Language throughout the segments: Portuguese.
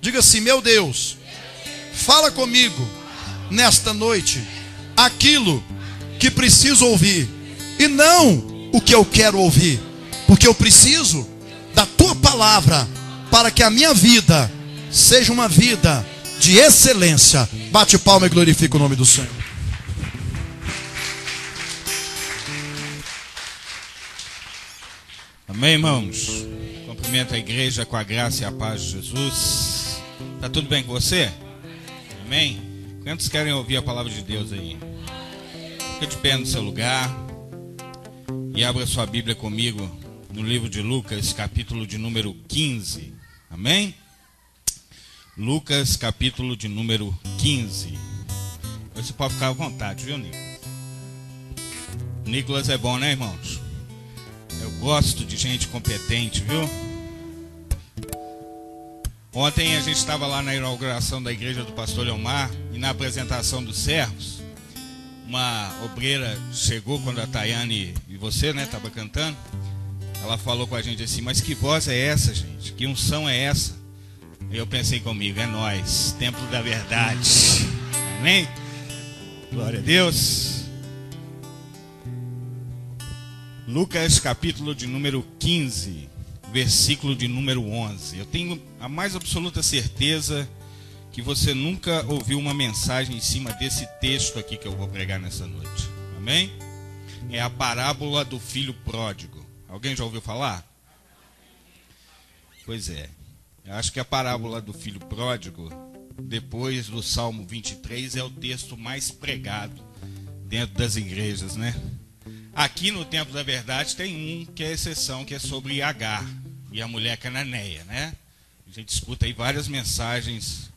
Diga assim: Meu Deus, fala comigo nesta noite aquilo que preciso ouvir e não o que eu quero ouvir, porque eu preciso da tua palavra para que a minha vida seja uma vida de excelência. Bate palma e glorifica o nome do Senhor. Amém, irmãos? Cumprimento a igreja com a graça e a paz de Jesus. Tá tudo bem com você? Amém? Quantos querem ouvir a palavra de Deus aí? Fica de pé no seu lugar e abra sua Bíblia comigo no livro de Lucas, capítulo de número 15. Amém? Lucas, capítulo de número 15. Você pode ficar à vontade, viu, Nicolas? Nicolas é bom, né, irmãos? Eu gosto de gente competente, viu? Ontem a gente estava lá na inauguração da igreja do pastor Leomar e na apresentação dos servos. Uma obreira chegou quando a Tayane e você, né, estava cantando. Ela falou com a gente assim: Mas que voz é essa, gente? Que unção é essa? Eu pensei comigo, é nós, templo da verdade. Amém? Glória a Deus. Lucas capítulo de número 15, versículo de número 11. Eu tenho a mais absoluta certeza que você nunca ouviu uma mensagem em cima desse texto aqui que eu vou pregar nessa noite. Amém? É a parábola do filho pródigo. Alguém já ouviu falar? Pois é. Eu acho que a parábola do filho pródigo, depois do Salmo 23, é o texto mais pregado dentro das igrejas, né? Aqui no Templo da Verdade tem um que é exceção, que é sobre Agar e a mulher cananeia, né? A gente escuta aí várias mensagens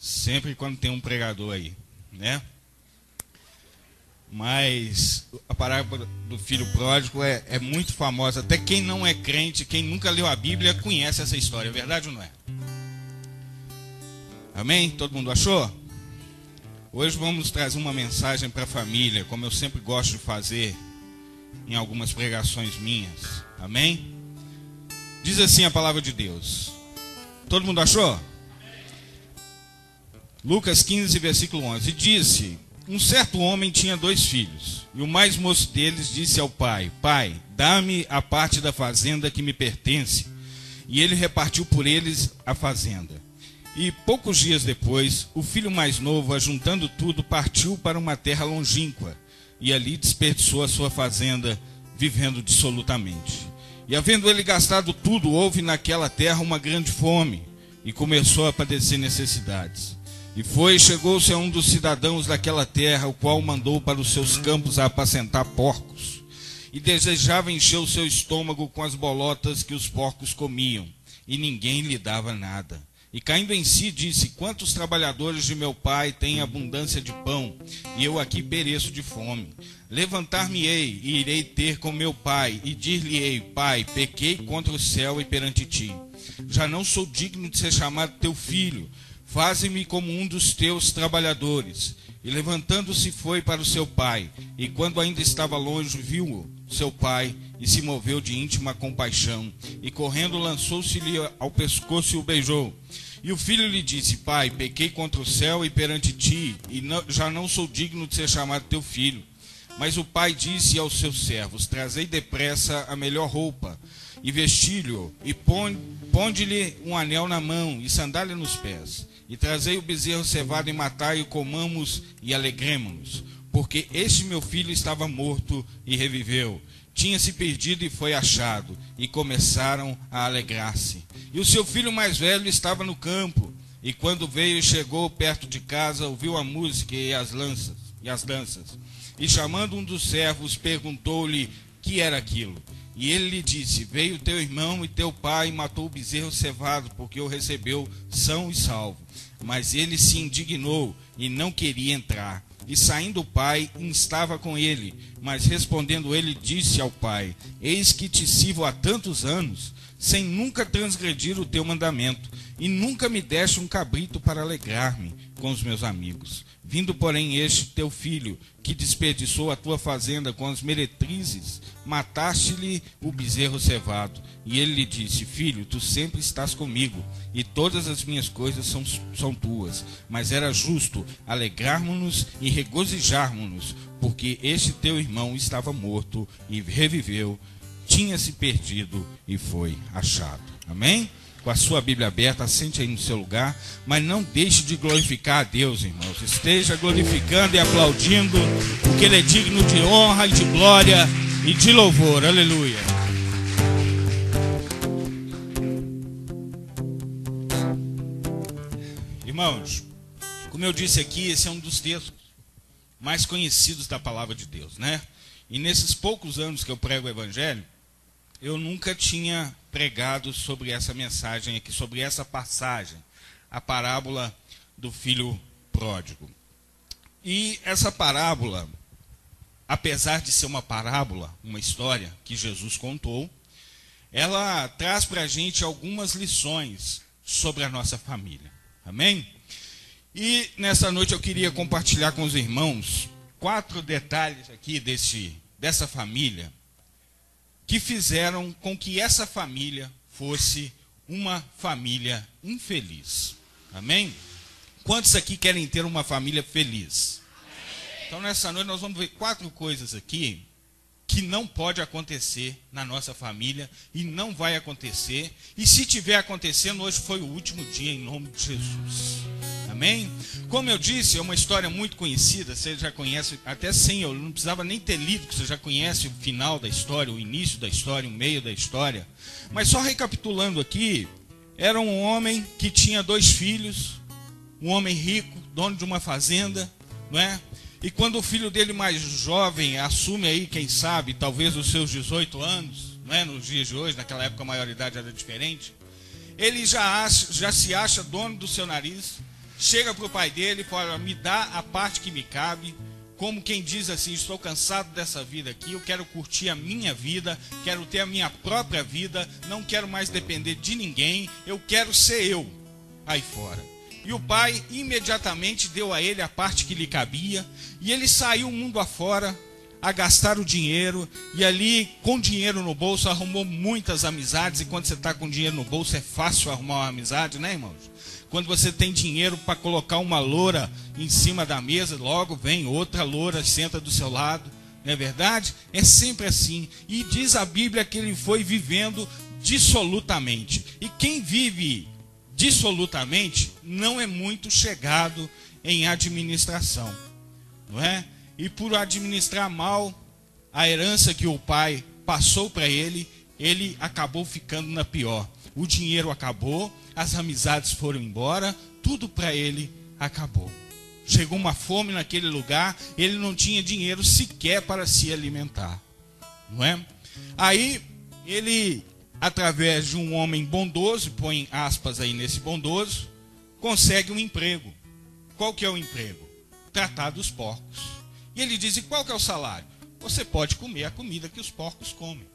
sempre quando tem um pregador aí, né? Mas a parábola do filho pródigo é, é, muito famosa. Até quem não é crente, quem nunca leu a Bíblia, conhece essa história. É verdade ou não é? Amém? Todo mundo achou? Hoje vamos trazer uma mensagem para a família, como eu sempre gosto de fazer em algumas pregações minhas. Amém? Diz assim a palavra de Deus. Todo mundo achou? Lucas 15, versículo 11. Disse: um certo homem tinha dois filhos, e o mais moço deles disse ao pai: Pai, dá-me a parte da fazenda que me pertence. E ele repartiu por eles a fazenda. E poucos dias depois, o filho mais novo, ajuntando tudo, partiu para uma terra longínqua, e ali desperdiçou a sua fazenda, vivendo dissolutamente. E havendo ele gastado tudo, houve naquela terra uma grande fome, e começou a padecer necessidades. E foi, chegou-se a um dos cidadãos daquela terra, o qual mandou para os seus campos a apacentar porcos. E desejava encher o seu estômago com as bolotas que os porcos comiam, e ninguém lhe dava nada. E caindo em si, disse: Quantos trabalhadores de meu pai têm abundância de pão, e eu aqui pereço de fome? Levantar-me-ei e irei ter com meu pai, e dir-lhe-ei: Pai, pequei contra o céu e perante ti. Já não sou digno de ser chamado teu filho Faze-me como um dos teus trabalhadores. E levantando-se foi para o seu pai. E quando ainda estava longe, viu-o, seu pai, e se moveu de íntima compaixão. E correndo, lançou-se-lhe ao pescoço e o beijou. E o filho lhe disse: Pai, pequei contra o céu e perante ti, e não, já não sou digno de ser chamado teu filho. Mas o pai disse aos seus servos: Trazei depressa a melhor roupa, e vestilho, e ponde-lhe um anel na mão, e sandália nos pés e trazei o bezerro cevado e matai e comamos e alegremos-nos, porque este meu filho estava morto e reviveu, tinha se perdido e foi achado, e começaram a alegrar-se. E o seu filho mais velho estava no campo, e quando veio e chegou perto de casa, ouviu a música e as lanças, e as danças. E chamando um dos servos, perguntou-lhe que era aquilo. E ele lhe disse: Veio teu irmão e teu pai e matou o bezerro cevado, porque o recebeu são e salvo. Mas ele se indignou e não queria entrar. E saindo o pai, instava com ele. Mas respondendo ele, disse ao pai: Eis que te sirvo há tantos anos, sem nunca transgredir o teu mandamento, e nunca me deste um cabrito para alegrar-me. com os meus amigos. Vindo, porém, este teu filho, que desperdiçou a tua fazenda com as meretrizes, mataste-lhe o bezerro cevado. E ele lhe disse: Filho, tu sempre estás comigo, e todas as minhas coisas são, são tuas. Mas era justo alegrarmos-nos e regozijarmos-nos, porque este teu irmão estava morto e reviveu, tinha se perdido e foi achado. Amém? com a sua Bíblia aberta, sente aí no seu lugar, mas não deixe de glorificar a Deus, irmãos. Esteja glorificando e aplaudindo, porque Ele é digno de honra e de glória e de louvor. Aleluia. Irmãos, como eu disse aqui, esse é um dos textos mais conhecidos da palavra de Deus, né? E nesses poucos anos que eu prego o Evangelho, eu nunca tinha pregado sobre essa mensagem aqui, sobre essa passagem, a parábola do filho pródigo. E essa parábola, apesar de ser uma parábola, uma história que Jesus contou, ela traz para a gente algumas lições sobre a nossa família. Amém? E nessa noite eu queria compartilhar com os irmãos quatro detalhes aqui desse, dessa família que fizeram com que essa família fosse uma família infeliz. Amém? Quantos aqui querem ter uma família feliz? Então nessa noite nós vamos ver quatro coisas aqui que não pode acontecer na nossa família e não vai acontecer. E se tiver acontecendo, hoje foi o último dia em nome de Jesus. Amém? Como eu disse, é uma história muito conhecida, você já conhece, até sem eu não precisava nem ter lido, que você já conhece o final da história, o início da história, o meio da história. Mas só recapitulando aqui, era um homem que tinha dois filhos, um homem rico, dono de uma fazenda, não é? E quando o filho dele mais jovem assume aí, quem sabe, talvez os seus 18 anos, não é? nos dias de hoje, naquela época a maioridade era diferente, ele já, acha, já se acha dono do seu nariz, chega para o pai dele e fala: Me dá a parte que me cabe. Como quem diz assim: Estou cansado dessa vida aqui, eu quero curtir a minha vida, quero ter a minha própria vida, não quero mais depender de ninguém, eu quero ser eu aí fora. E o pai imediatamente deu a ele a parte que lhe cabia, e ele saiu mundo afora a gastar o dinheiro, e ali, com dinheiro no bolso, arrumou muitas amizades, e quando você está com dinheiro no bolso é fácil arrumar uma amizade, né, irmãos? Quando você tem dinheiro para colocar uma loura em cima da mesa, logo vem outra loura, senta do seu lado. Não é verdade? É sempre assim. E diz a Bíblia que ele foi vivendo dissolutamente. E quem vive dissolutamente não é muito chegado em administração. Não é? E por administrar mal a herança que o pai passou para ele, ele acabou ficando na pior. O dinheiro acabou, as amizades foram embora, tudo para ele acabou. Chegou uma fome naquele lugar, ele não tinha dinheiro sequer para se alimentar. Não é? Aí ele, através de um homem bondoso, põe aspas aí nesse bondoso, consegue um emprego. Qual que é o emprego? Tratar dos porcos. E ele diz: e qual que é o salário? Você pode comer a comida que os porcos comem.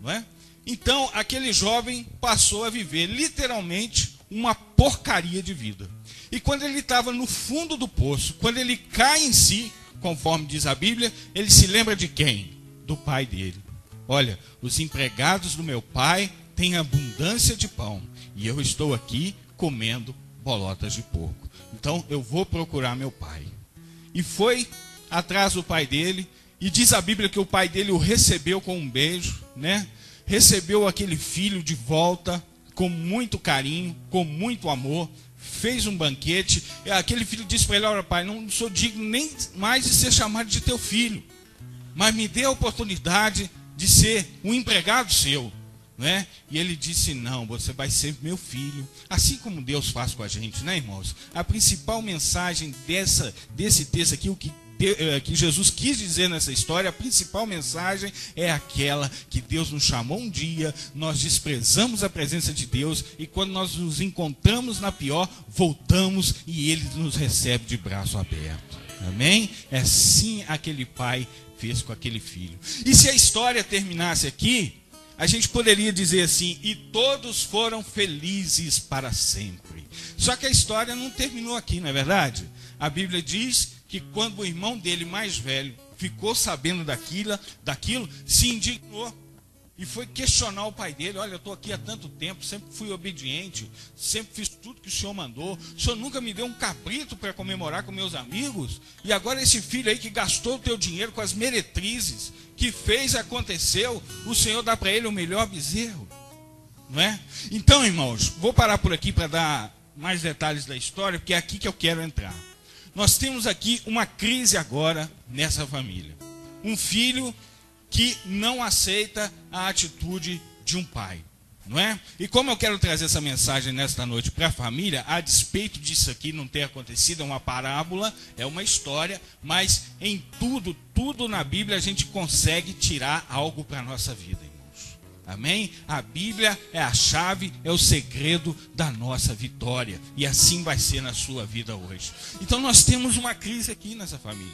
Não é? Então, aquele jovem passou a viver literalmente uma porcaria de vida. E quando ele estava no fundo do poço, quando ele cai em si, conforme diz a Bíblia, ele se lembra de quem? Do pai dele. Olha, os empregados do meu pai têm abundância de pão e eu estou aqui comendo bolotas de porco. Então eu vou procurar meu pai. E foi atrás do pai dele, e diz a Bíblia que o pai dele o recebeu com um beijo, né? recebeu aquele filho de volta com muito carinho, com muito amor, fez um banquete. Aquele filho disse para ele: Olha, pai, não sou digno nem mais de ser chamado de teu filho, mas me dê a oportunidade de ser um empregado seu. Né? E ele disse: Não, você vai ser meu filho. Assim como Deus faz com a gente, né, irmãos? A principal mensagem dessa, desse texto aqui, o que eh, que Jesus quis dizer nessa história, a principal mensagem é aquela que Deus nos chamou um dia, nós desprezamos a presença de Deus e quando nós nos encontramos na pior, voltamos e Ele nos recebe de braço aberto. Amém? É assim aquele pai fez com aquele filho. E se a história terminasse aqui, a gente poderia dizer assim: e todos foram felizes para sempre. Só que a história não terminou aqui, não é verdade? A Bíblia diz que quando o irmão dele mais velho ficou sabendo daquilo, daquilo se indignou e foi questionar o pai dele: Olha, eu estou aqui há tanto tempo, sempre fui obediente, sempre fiz tudo que o senhor mandou. O senhor nunca me deu um cabrito para comemorar com meus amigos. E agora esse filho aí que gastou o teu dinheiro com as meretrizes, que fez aconteceu, o senhor dá para ele o melhor bezerro. Não é? Então, irmãos, vou parar por aqui para dar mais detalhes da história, porque é aqui que eu quero entrar. Nós temos aqui uma crise agora nessa família. Um filho que não aceita a atitude de um pai. Não é? E como eu quero trazer essa mensagem nesta noite para a família, a despeito disso aqui não ter acontecido, é uma parábola, é uma história, mas em tudo, tudo na Bíblia a gente consegue tirar algo para a nossa vida, irmãos. Amém? A Bíblia é a chave, é o segredo da nossa vitória. E assim vai ser na sua vida hoje. Então nós temos uma crise aqui nessa família.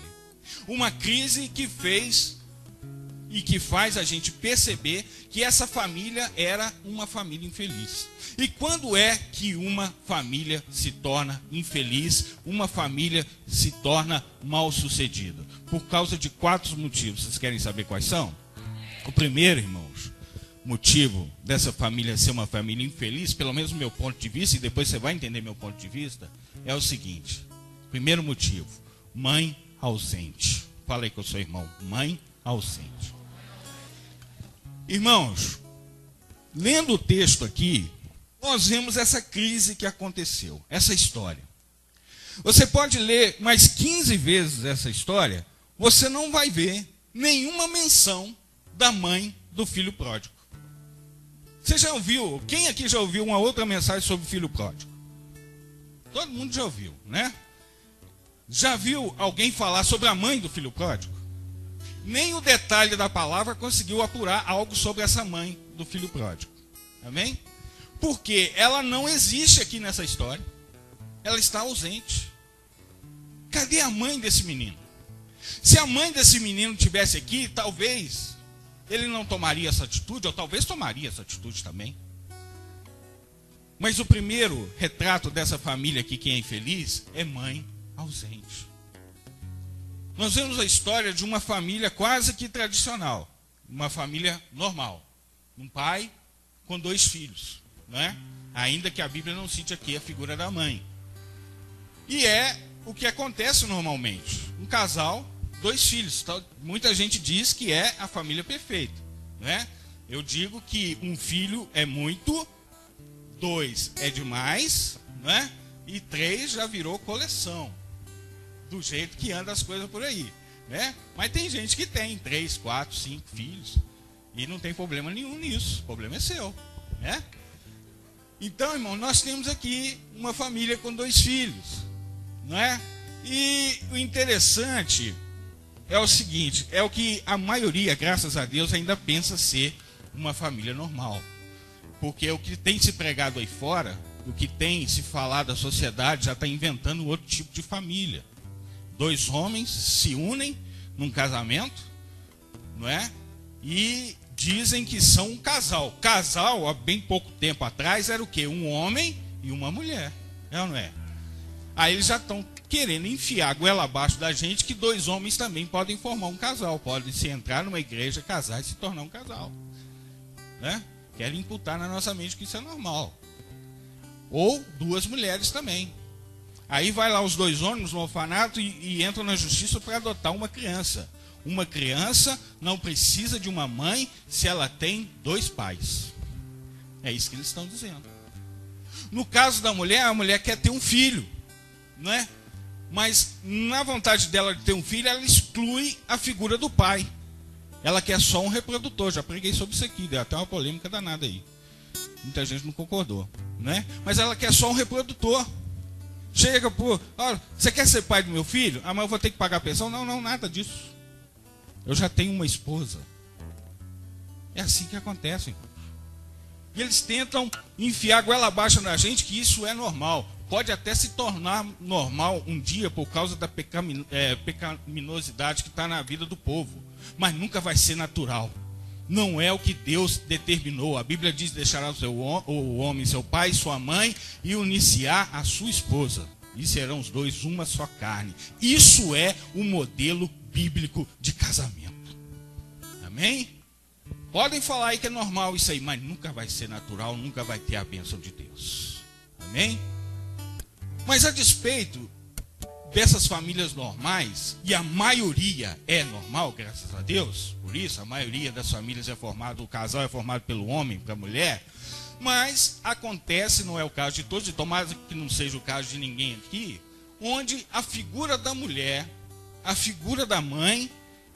Uma crise que fez e que faz a gente perceber que essa família era uma família infeliz. E quando é que uma família se torna infeliz, uma família se torna mal sucedida? Por causa de quatro motivos. Vocês querem saber quais são? O primeiro, irmãos, motivo dessa família ser uma família infeliz, pelo menos meu ponto de vista, e depois você vai entender meu ponto de vista, é o seguinte: primeiro motivo, mãe ausente. Falei com o seu irmão, mãe ausente. Irmãos, lendo o texto aqui, nós vemos essa crise que aconteceu, essa história. Você pode ler mais 15 vezes essa história, você não vai ver nenhuma menção da mãe do filho pródigo. Você já ouviu? Quem aqui já ouviu uma outra mensagem sobre o filho pródigo? Todo mundo já ouviu, né? Já viu alguém falar sobre a mãe do filho pródigo? Nem o detalhe da palavra conseguiu apurar algo sobre essa mãe do filho pródigo. Amém? Porque ela não existe aqui nessa história. Ela está ausente. Cadê a mãe desse menino? Se a mãe desse menino tivesse aqui, talvez ele não tomaria essa atitude, ou talvez tomaria essa atitude também. Mas o primeiro retrato dessa família aqui que é infeliz é mãe ausente. Nós vemos a história de uma família quase que tradicional, uma família normal. Um pai com dois filhos, né? ainda que a Bíblia não cite aqui a figura da mãe. E é o que acontece normalmente. Um casal, dois filhos. Muita gente diz que é a família perfeita. Né? Eu digo que um filho é muito, dois é demais, né? e três já virou coleção do jeito que anda as coisas por aí. Né? Mas tem gente que tem três, quatro, cinco filhos e não tem problema nenhum nisso. O problema é seu. Né? Então, irmão, nós temos aqui uma família com dois filhos. Não é? E o interessante é o seguinte: é o que a maioria, graças a Deus, ainda pensa ser uma família normal. Porque o que tem se pregado aí fora, o que tem se falado da sociedade, já está inventando outro tipo de família dois homens se unem num casamento, não é? E dizem que são um casal. Casal, há bem pouco tempo atrás, era o quê? Um homem e uma mulher. É ou não é? Aí eles já estão querendo enfiar a goela abaixo da gente que dois homens também podem formar um casal. Podem se entrar numa igreja, casar e se tornar um casal. Né? Querem imputar na nossa mente que isso é normal. Ou duas mulheres também. Aí vai lá os dois homens no orfanato e, e entram na justiça para adotar uma criança. Uma criança não precisa de uma mãe se ela tem dois pais. É isso que eles estão dizendo. No caso da mulher, a mulher quer ter um filho, não é? Mas na vontade dela de ter um filho, ela exclui a figura do pai. Ela quer só um reprodutor. Já preguei sobre isso aqui, deu até uma polêmica danada aí. Muita gente não concordou, né? Mas ela quer só um reprodutor. Chega por, olha, você quer ser pai do meu filho? Ah, mas eu vou ter que pagar a pensão? Não, não, nada disso. Eu já tenho uma esposa. É assim que acontece. E eles tentam enfiar goela abaixo na gente que isso é normal. Pode até se tornar normal um dia por causa da é, pecaminosidade que está na vida do povo. Mas nunca vai ser natural. Não é o que Deus determinou. A Bíblia diz: deixará o, seu, o homem seu pai, sua mãe e uniciar a sua esposa. E serão os dois uma só carne. Isso é o modelo bíblico de casamento. Amém? Podem falar aí que é normal isso aí, mas nunca vai ser natural, nunca vai ter a bênção de Deus. Amém? Mas a despeito dessas famílias normais, e a maioria é normal, graças a Deus, por isso a maioria das famílias é formado, o casal é formado pelo homem, pela mulher, mas acontece, não é o caso de todos, e tomara que não seja o caso de ninguém aqui, onde a figura da mulher, a figura da mãe,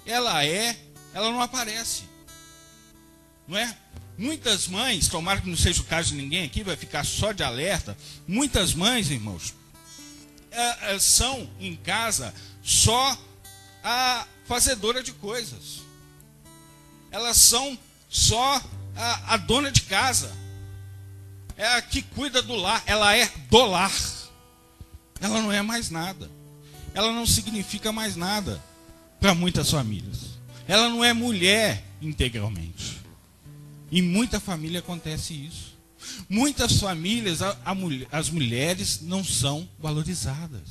ela é, ela não aparece. Não é? Muitas mães, tomara que não seja o caso de ninguém aqui, vai ficar só de alerta. Muitas mães, irmãos, é, é, são em casa só a fazedora de coisas. Elas são só a, a dona de casa. É a que cuida do lar. Ela é do lar. Ela não é mais nada. Ela não significa mais nada para muitas famílias. Ela não é mulher integralmente. Em muita família acontece isso. Muitas famílias, a, a, as mulheres não são valorizadas.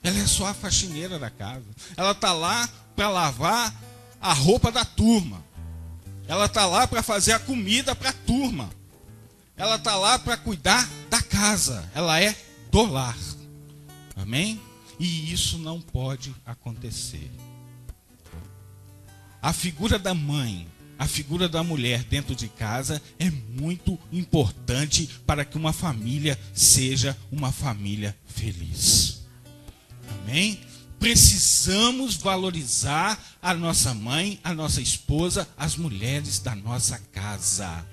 Ela é só a faxineira da casa. Ela está lá para lavar a roupa da turma. Ela está lá para fazer a comida para a turma. Ela está lá para cuidar da casa. Ela é do lar. Amém? E isso não pode acontecer. A figura da mãe a figura da mulher dentro de casa é muito importante para que uma família seja uma família feliz. Amém? Precisamos valorizar a nossa mãe, a nossa esposa, as mulheres da nossa casa.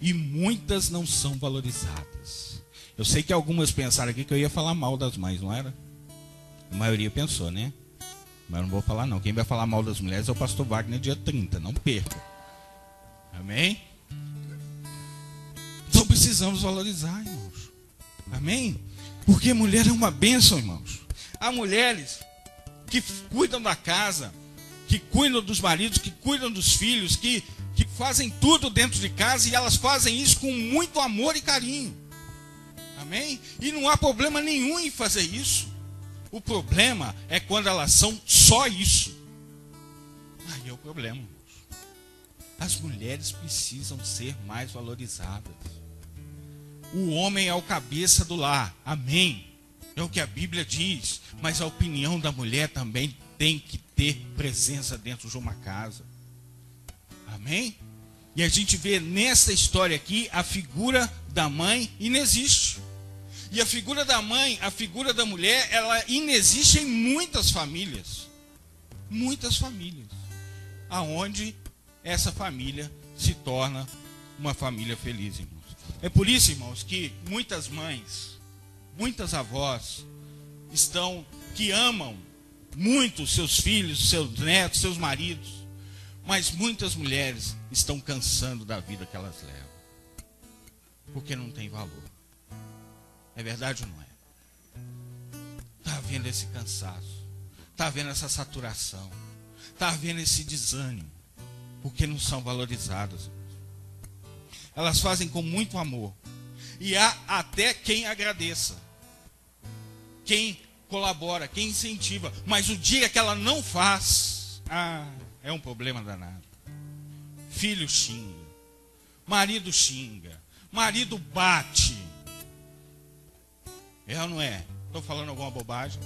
E muitas não são valorizadas. Eu sei que algumas pensaram aqui que eu ia falar mal das mães, não era? A maioria pensou, né? Mas não vou falar não. Quem vai falar mal das mulheres é o pastor Wagner dia 30. Não perca. Amém? Então precisamos valorizar, irmãos. Amém? Porque mulher é uma bênção, irmãos. Há mulheres que cuidam da casa, que cuidam dos maridos, que cuidam dos filhos, que, que fazem tudo dentro de casa e elas fazem isso com muito amor e carinho. Amém? E não há problema nenhum em fazer isso. O problema é quando elas são só isso. Aí é o problema. As mulheres precisam ser mais valorizadas. O homem é o cabeça do lar. Amém. É o que a Bíblia diz. Mas a opinião da mulher também tem que ter presença dentro de uma casa. Amém? E a gente vê nessa história aqui a figura da mãe inexiste. E a figura da mãe, a figura da mulher, ela inexiste em muitas famílias. Muitas famílias. Aonde essa família se torna uma família feliz, irmãos. É por isso, irmãos, que muitas mães, muitas avós estão que amam muito seus filhos, seus netos, seus maridos, mas muitas mulheres estão cansando da vida que elas levam. Porque não tem valor. É verdade ou não é? Está havendo esse cansaço. Está havendo essa saturação. Está havendo esse desânimo. Porque não são valorizadas. Elas fazem com muito amor. E há até quem agradeça. Quem colabora, quem incentiva. Mas o dia que ela não faz, ah, é um problema danado. Filho xinga. Marido xinga. Marido bate é ou não é? Estou falando alguma bobagem?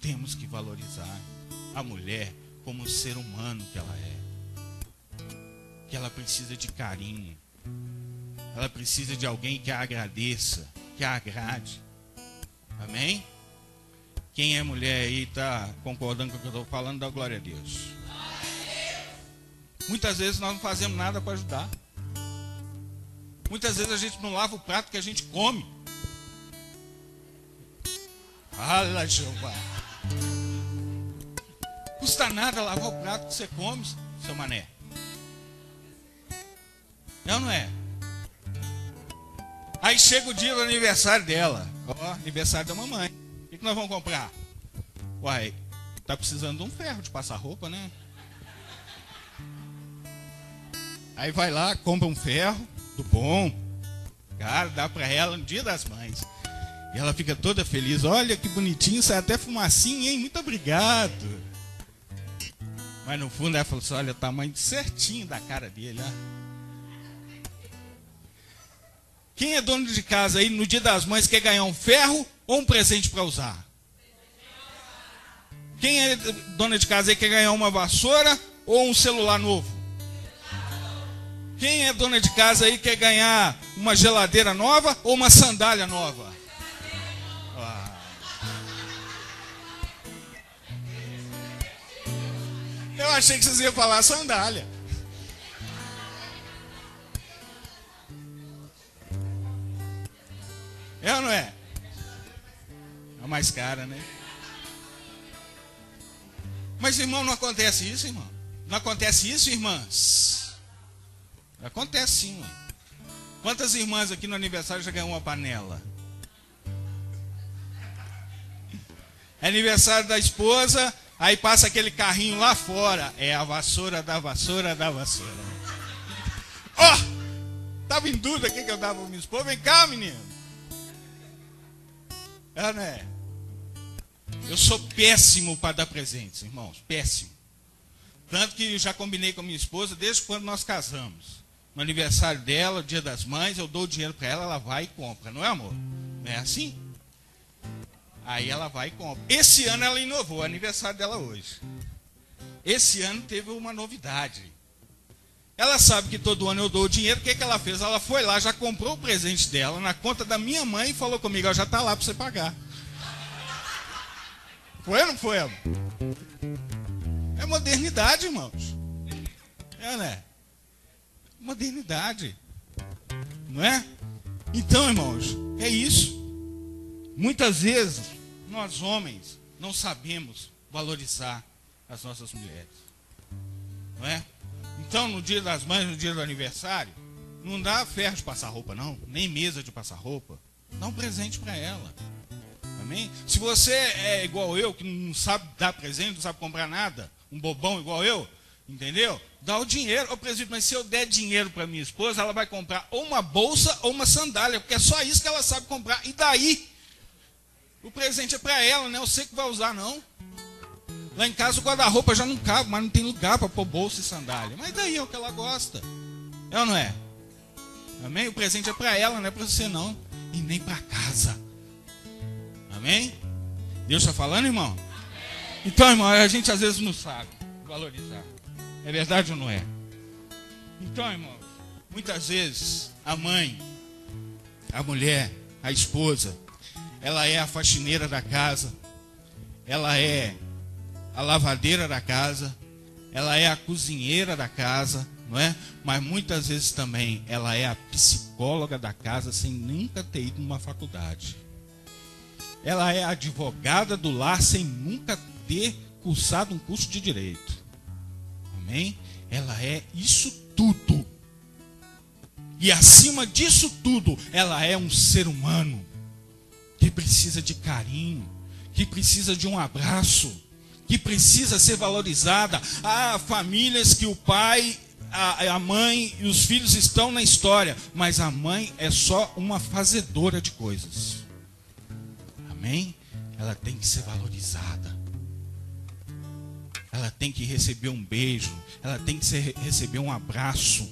Temos que valorizar a mulher como um ser humano que ela é. Que ela precisa de carinho. Ela precisa de alguém que a agradeça, que agrade. Amém? Quem é mulher aí está concordando com o que eu estou falando, dá glória a Deus. Muitas vezes nós não fazemos nada para ajudar. Muitas vezes a gente não lava o prato que a gente come. Fala, Jeová. Custa nada lavar o prato que você come, seu mané. Não, não é? Aí chega o dia do aniversário dela. Ó, aniversário da mamãe. O que, nós vamos comprar? Uai, tá precisando de um ferro de passar roupa, né? Aí vai lá, compra um ferro do bom. Cara, dá para ela no dia das mães. E ela fica toda feliz. Olha que bonitinho, sai até fumacinha, hein? Muito obrigado. Mas no fundo ela falou assim: olha o tamanho certinho da cara dele, ó. Quem é dono de casa aí no dia das mães quer ganhar um ferro ou um presente para usar? Quem é dona de casa aí quer ganhar uma vassoura ou um celular novo? Quem é dona de casa aí quer ganhar uma geladeira nova ou uma sandália nova? Ah. Eu achei que vocês iam falar sandália. É ou não é? É mais cara, né? Mas, irmão, não acontece isso, irmão? Não acontece isso, irmãs? Acontece sim. Quantas irmãs aqui no aniversário já ganhou uma panela? É aniversário da esposa, aí passa aquele carrinho lá fora. É a vassoura da vassoura da vassoura. Ó! Oh, tava em dúvida o que eu dava para minha esposa. Vem cá, menino. É, né? Eu sou péssimo para dar presentes, irmãos. Péssimo. Tanto que eu já combinei com a minha esposa desde quando nós casamos. No aniversário dela, dia das mães, eu dou o dinheiro para ela, ela vai e compra, não é, amor? Não é assim? Aí ela vai e compra. Esse ano ela inovou, é aniversário dela hoje. Esse ano teve uma novidade. Ela sabe que todo ano eu dou o dinheiro, o que, que ela fez? Ela foi lá, já comprou o presente dela na conta da minha mãe e falou comigo, já está lá para você pagar. Foi ou não foi, amor? É modernidade, irmãos. É, né? Modernidade. Não é? Então, irmãos, é isso. Muitas vezes, nós homens não sabemos valorizar as nossas mulheres. Não é? Então, no dia das mães, no dia do aniversário, não dá ferro de passar roupa, não. Nem mesa de passar roupa. Dá um presente para ela. Amém? Se você é igual eu, que não sabe dar presente, não sabe comprar nada, um bobão igual eu, entendeu? Dá o dinheiro. Ô presídio, mas se eu der dinheiro para minha esposa, ela vai comprar ou uma bolsa ou uma sandália, porque é só isso que ela sabe comprar. E daí? O presente é para ela, não é você que vai usar, não. Lá em casa o guarda-roupa já não cabe, mas não tem lugar para pôr bolsa e sandália. Mas daí é o que ela gosta. É ou não é? Amém? O presente é para ela, não é para você não. E nem para casa. Amém? Deus está falando, irmão? Então, irmão, a gente às vezes não sabe valorizar. É verdade ou não é? Então, irmão, muitas vezes a mãe, a mulher, a esposa, ela é a faxineira da casa, ela é a lavadeira da casa, ela é a cozinheira da casa, não é? Mas muitas vezes também ela é a psicóloga da casa sem nunca ter ido numa faculdade ela é advogada do lar sem nunca ter cursado um curso de direito. Amém? Ela é isso tudo. E acima disso tudo, ela é um ser humano que precisa de carinho, que precisa de um abraço, que precisa ser valorizada. Há famílias que o pai, a, a mãe e os filhos estão na história, mas a mãe é só uma fazedora de coisas. Amém? Ela tem que ser valorizada. Ela tem que receber um beijo. Ela tem que ser, receber um abraço.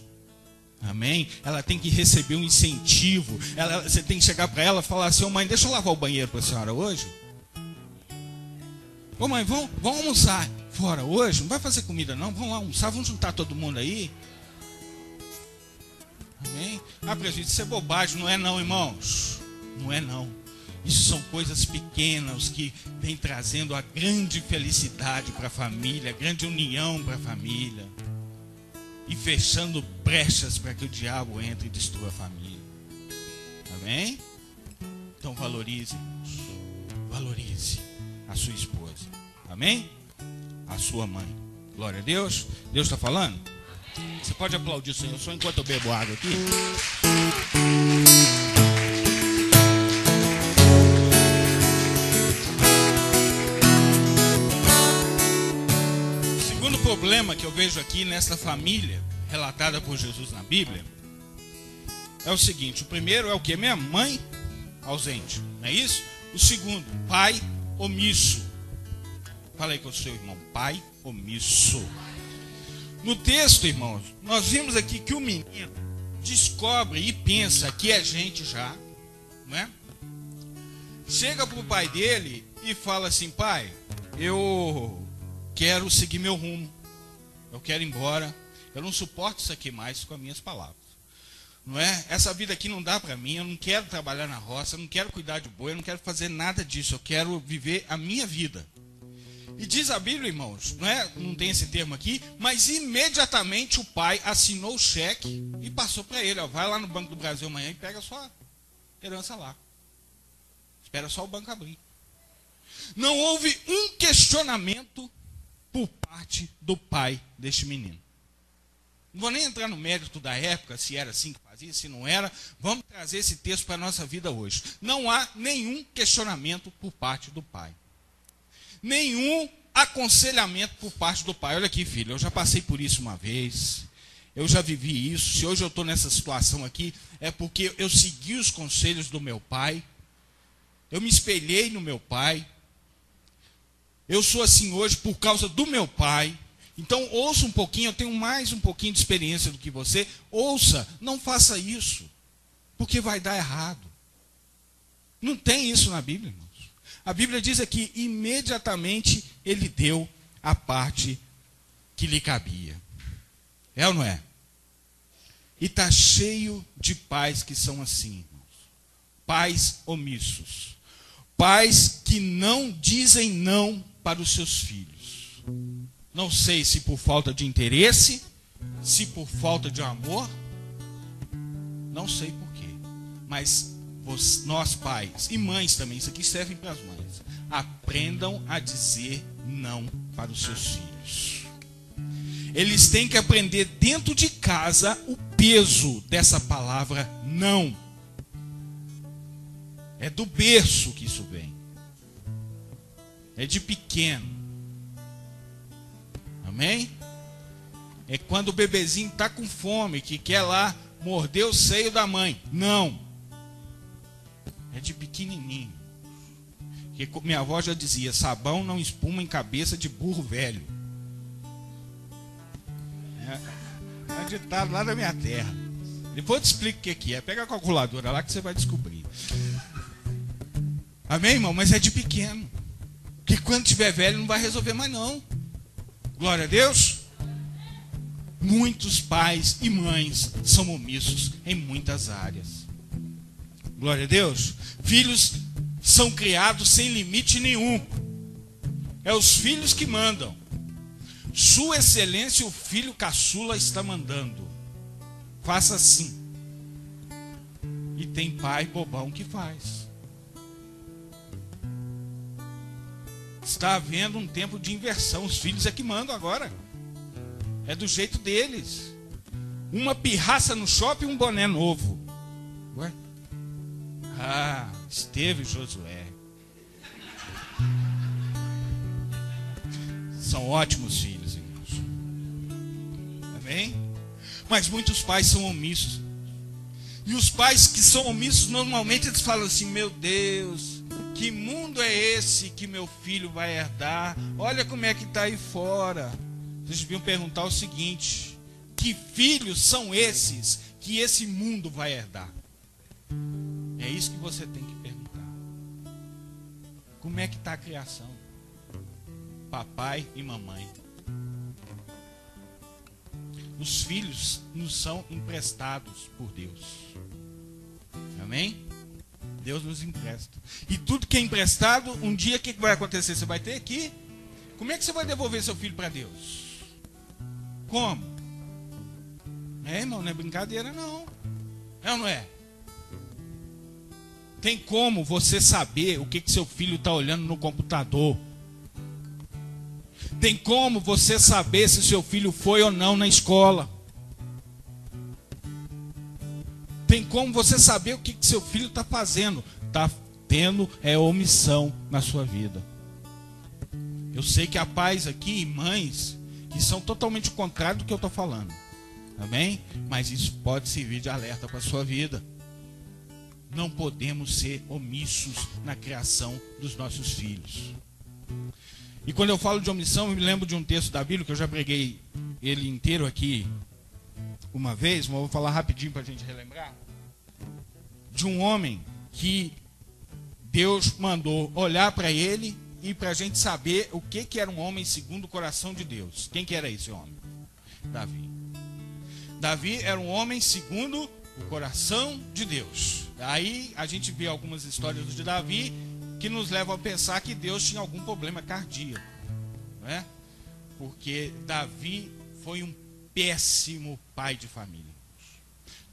Amém? Ela tem que receber um incentivo. Ela, você tem que chegar para ela e falar assim: oh, mãe, deixa eu lavar o banheiro para a senhora hoje. Ô mãe, vamos, vamos almoçar fora hoje? Não vai fazer comida não? Vamos lá almoçar, vamos juntar todo mundo aí. Amém? Ah, presidente, isso é bobagem, não é não, irmãos. Não é não. Isso são coisas pequenas que vêm trazendo a grande felicidade para a família, a grande união para a família. E fechando brechas para que o diabo entre e destrua a família. Amém? Então valorize. Valorize a sua esposa. Amém? A sua mãe. Glória a Deus. Deus está falando? Você pode aplaudir o Senhor só enquanto eu bebo água aqui. problema que eu vejo aqui nessa família relatada por Jesus na Bíblia é o seguinte: o primeiro é o que? Minha mãe ausente, não é isso? O segundo, pai omisso. Fala aí com o seu irmão, pai omisso. No texto, irmãos, nós vimos aqui que o menino descobre e pensa que é gente já, não é? Chega para o pai dele e fala assim: pai, eu quero seguir meu rumo, eu quero ir embora, eu não suporto isso aqui mais com as minhas palavras. Não é? Essa vida aqui não dá para mim, eu não quero trabalhar na roça, eu não quero cuidar de boi, eu não quero fazer nada disso, eu quero viver a minha vida. E diz a Bíblia, irmãos, não, é? não tem esse termo aqui, mas imediatamente o pai assinou o cheque e passou para ele, ó, vai lá no Banco do Brasil amanhã e pega a sua herança lá. Espera só o banco abrir. Não houve um questionamento por parte do pai deste menino. Não vou nem entrar no mérito da época, se era assim que fazia, se não era. Vamos trazer esse texto para a nossa vida hoje. Não há nenhum questionamento por parte do pai. Nenhum aconselhamento por parte do pai. Olha aqui, filho, eu já passei por isso uma vez. Eu já vivi isso. Se hoje eu estou nessa situação aqui, é porque eu segui os conselhos do meu pai. Eu me espelhei no meu pai. Eu sou assim hoje por causa do meu pai. Então, ouça um pouquinho, eu tenho mais um pouquinho de experiência do que você. Ouça, não faça isso, porque vai dar errado. Não tem isso na Bíblia, irmãos. A Bíblia diz aqui: imediatamente ele deu a parte que lhe cabia. É ou não é? E está cheio de pais que são assim, irmãos. Pais omissos. Pais que não dizem não para os seus filhos. Não sei se por falta de interesse, se por falta de amor, não sei porquê. Mas nós pais e mães também, isso aqui serve para as mães, aprendam a dizer não para os seus filhos. Eles têm que aprender dentro de casa o peso dessa palavra não. É do berço que isso vem. É de pequeno. Amém? É quando o bebezinho está com fome, que quer lá morder o seio da mãe. Não. É de pequenininho. Que minha avó já dizia: sabão não espuma em cabeça de burro velho. É, é ditado lá da minha terra. Depois eu te explico o que é. Pega a calculadora lá que você vai descobrir. Amém, irmão? Mas é de pequeno. Porque quando tiver velho não vai resolver mais não. Glória a Deus. Muitos pais e mães são omissos em muitas áreas. Glória a Deus. Filhos são criados sem limite nenhum. É os filhos que mandam. Sua excelência, o filho caçula está mandando. Faça assim. E tem pai bobão que faz. Está havendo um tempo de inversão. Os filhos é que mandam agora. É do jeito deles. Uma pirraça no shopping, um boné novo. Ué? Ah, esteve Josué. São ótimos filhos, irmãos. Amém? Mas muitos pais são omissos. E os pais que são omissos, normalmente eles falam assim: Meu Deus, que mundo é esse que meu filho vai herdar? Olha como é que está aí fora. Vocês deviam perguntar o seguinte: que filhos são esses que esse mundo vai herdar? É isso que você tem que perguntar. Como é que está a criação? Papai e mamãe. Os filhos nos são emprestados por Deus. Amém? Deus nos empresta. E tudo que é emprestado, um dia o que vai acontecer? Você vai ter aqui. Como é que você vai devolver seu filho para Deus? Como? É, irmão, não é brincadeira, não. É ou não é? Tem como você saber o que, que seu filho está olhando no computador? Tem como você saber se seu filho foi ou não na escola? Tem como você saber o que, que seu filho está fazendo? Está tendo é omissão na sua vida. Eu sei que há pais aqui e mães que são totalmente contrários do que eu estou falando. Amém? Mas isso pode servir de alerta para a sua vida. Não podemos ser omissos na criação dos nossos filhos. E quando eu falo de omissão, eu me lembro de um texto da Bíblia que eu já preguei ele inteiro aqui uma vez, mas vou falar rapidinho para a gente relembrar. De um homem que Deus mandou olhar para ele e para a gente saber o que, que era um homem segundo o coração de Deus. Quem que era esse homem? Davi. Davi era um homem segundo o coração de Deus. Aí a gente vê algumas histórias de Davi que nos levam a pensar que Deus tinha algum problema cardíaco, não é? Porque Davi foi um péssimo pai de família.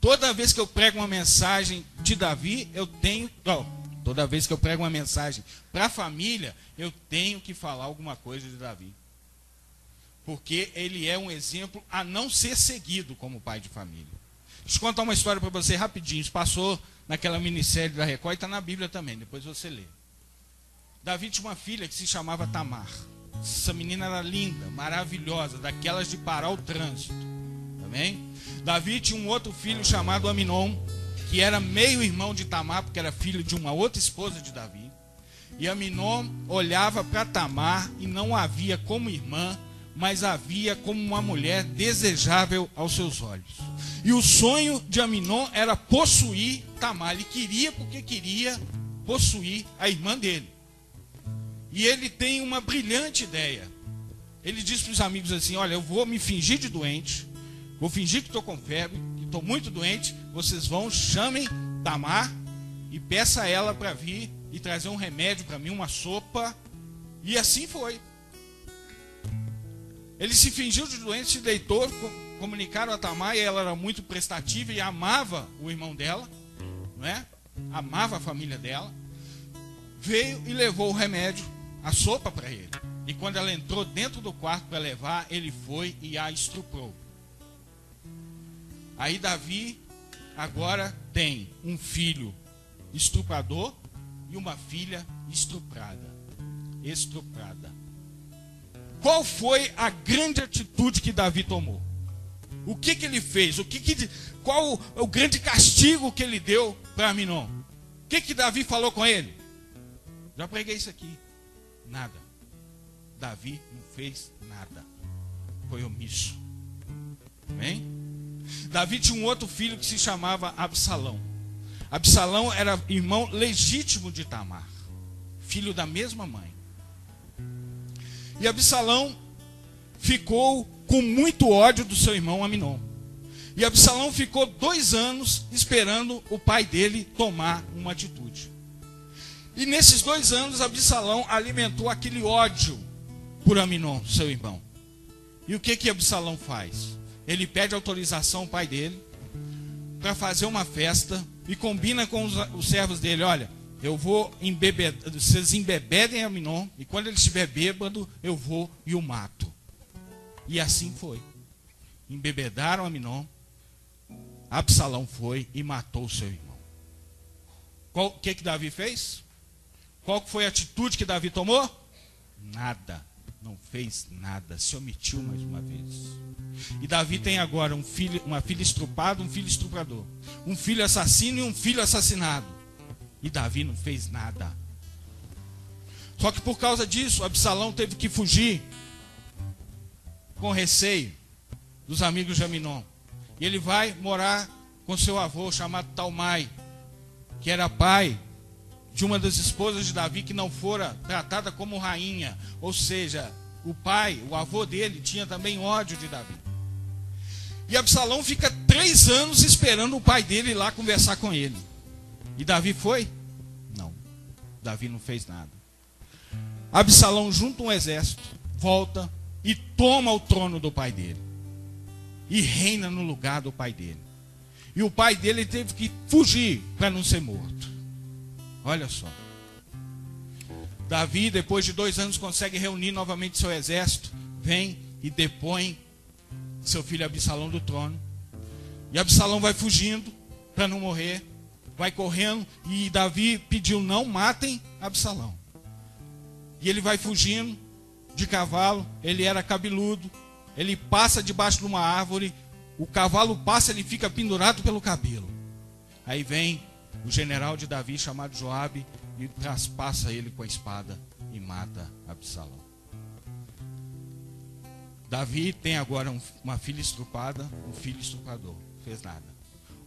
Toda vez que eu prego uma mensagem de Davi, eu tenho, oh, toda vez que eu prego uma mensagem para a família, eu tenho que falar alguma coisa de Davi. Porque ele é um exemplo a não ser seguido como pai de família. Deixa eu contar uma história para você rapidinho. Isso passou naquela minissérie da Record e está na Bíblia também, depois você lê. Davi tinha uma filha que se chamava Tamar. Essa menina era linda, maravilhosa, daquelas de parar o trânsito. Amém? Davi tinha um outro filho chamado Aminon, que era meio irmão de Tamar, porque era filho de uma outra esposa de Davi. E Aminon olhava para Tamar e não a via como irmã, mas a via como uma mulher desejável aos seus olhos. E o sonho de Aminon era possuir Tamar. Ele queria porque queria possuir a irmã dele. E ele tem uma brilhante ideia. Ele diz para os amigos assim: Olha, eu vou me fingir de doente, vou fingir que estou com febre, que estou muito doente. Vocês vão, chamem Tamar e peça a ela para vir e trazer um remédio para mim, uma sopa. E assim foi. Ele se fingiu de doente, se deitou, comunicaram a Tamar e ela era muito prestativa e amava o irmão dela, não é? Amava a família dela. Veio e levou o remédio a sopa para ele. E quando ela entrou dentro do quarto para levar, ele foi e a estuprou. Aí Davi agora tem um filho estuprador e uma filha estuprada. Estuprada. Qual foi a grande atitude que Davi tomou? O que, que ele fez? O que, que qual o, grande castigo que ele deu para Aminon? O que, que Davi falou com ele? Já preguei isso aqui. Nada. Davi não fez nada. Foi omisso. Amém? Davi tinha um outro filho que se chamava Absalão. Absalão era irmão legítimo de Tamar, filho da mesma mãe. E Absalão ficou com muito ódio do seu irmão Aminon. E Absalão ficou dois anos esperando o pai dele tomar uma atitude. E nesses dois anos, Absalão alimentou aquele ódio por Aminon, seu irmão. E o que que Absalão faz? Ele pede autorização ao pai dele para fazer uma festa e combina com os, os servos dele: olha, eu vou embebedar, vocês embebedem Aminon, e quando ele estiver bêbado, eu vou e o mato. E assim foi. Embebedaram Aminon, Absalão foi e matou seu irmão. O que que Davi fez? Qual foi a atitude que Davi tomou? Nada. Não fez nada. Se omitiu mais uma vez. E Davi tem agora um filho, uma filha estrupada, um filho estuprador. Um filho assassino e um filho assassinado. E Davi não fez nada. Só que por causa disso, Absalão teve que fugir com receio dos amigos de Aminon. E ele vai morar com seu avô chamado Talmai, que era pai de uma das esposas de Davi que não fora tratada como rainha. Ou seja, o pai, o avô dele, tinha também ódio de Davi. E Absalão fica três anos esperando o pai dele ir lá conversar com ele. E Davi foi? Não. Davi não fez nada. Absalão junta um exército, volta e toma o trono do pai dele. E reina no lugar do pai dele. E o pai dele teve que fugir para não ser morto. Olha só. Davi, depois de dois anos, consegue reunir novamente seu exército, vem e depõe seu filho Absalão do trono. E Absalão vai fugindo para não morrer, vai correndo, e Davi pediu: não matem Absalão. E ele vai fugindo de cavalo, ele era cabeludo, ele passa debaixo de uma árvore, o cavalo passa, ele fica pendurado pelo cabelo. Aí vem o general de Davi chamado Joabe e traspassa ele com a espada e mata Absalão. Davi tem agora um, uma filha estrupada, um filho estuprador, não fez nada.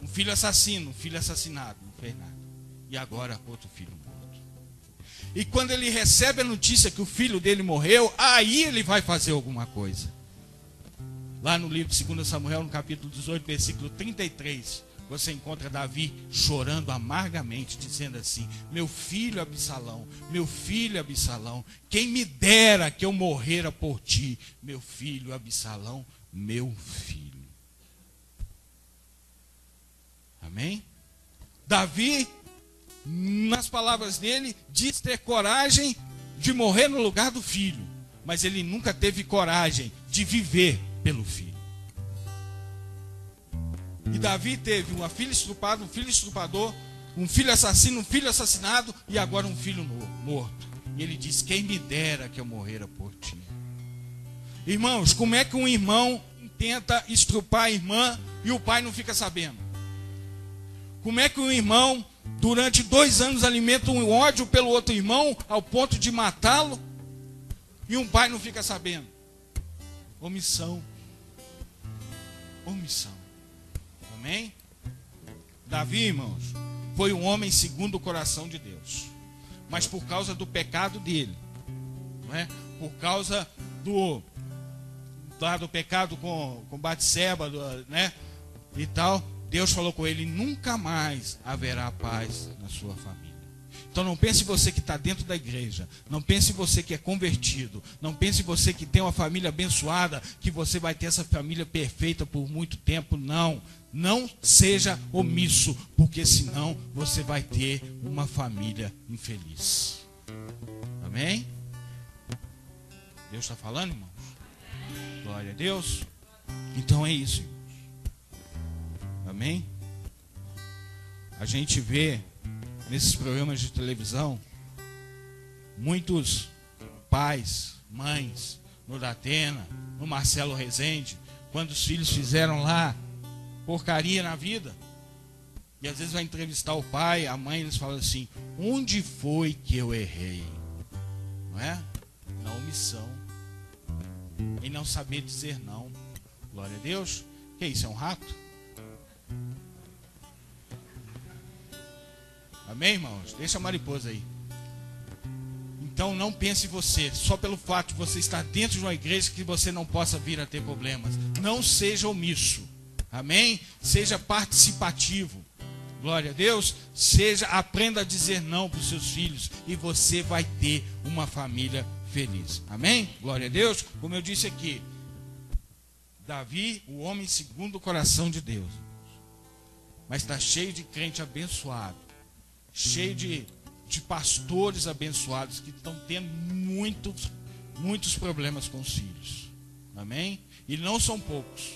Um filho assassino, um filho assassinado, nada. E agora outro filho morto. E quando ele recebe a notícia que o filho dele morreu, aí ele vai fazer alguma coisa. Lá no livro de 2 Samuel, no capítulo 18, versículo 33, você encontra Davi chorando amargamente, dizendo assim: Meu filho Absalão, meu filho Absalão, quem me dera que eu morrera por ti, meu filho Absalão, meu filho. Amém? Davi, nas palavras dele, diz ter coragem de morrer no lugar do filho, mas ele nunca teve coragem de viver pelo filho. E Davi teve uma filha estrupada, um filho estrupador, um filho assassino, um filho assassinado e agora um filho morto. E ele diz: Quem me dera que eu morrera por ti. Irmãos, como é que um irmão tenta estrupar a irmã e o pai não fica sabendo? Como é que um irmão, durante dois anos, alimenta um ódio pelo outro irmão ao ponto de matá-lo e um pai não fica sabendo? Omissão. Omissão. Amém? Davi, irmãos, foi um homem segundo o coração de Deus. Mas por causa do pecado dele, não é? por causa do, do pecado com, com Batseba, né? E tal, Deus falou com ele: nunca mais haverá paz na sua família. Então não pense você que está dentro da igreja, não pense você que é convertido, não pense você que tem uma família abençoada, que você vai ter essa família perfeita por muito tempo. Não, não seja omisso, porque senão você vai ter uma família infeliz. Amém? Deus está falando, irmãos? Glória a Deus. Então é isso, irmãos. Amém? A gente vê nesses programas de televisão muitos pais, mães, no Datena, no Marcelo Rezende, quando os filhos fizeram lá porcaria na vida. E às vezes vai entrevistar o pai, a mãe, eles falam assim: onde foi que eu errei? Não é? Na omissão. Em não saber dizer não. Glória a Deus. Que isso? É um rato? Amém, irmãos? Deixa a mariposa aí. Então não pense você, só pelo fato de você estar dentro de uma igreja que você não possa vir a ter problemas. Não seja omisso. Amém? Seja participativo. Glória a Deus. Seja, aprenda a dizer não para os seus filhos e você vai ter uma família feliz. Amém? Glória a Deus. Como eu disse aqui, Davi, o homem segundo o coração de Deus. Mas está cheio de crente abençoado. Cheio de, de pastores abençoados que estão tendo muitos, muitos problemas com os filhos. Amém? E não são poucos.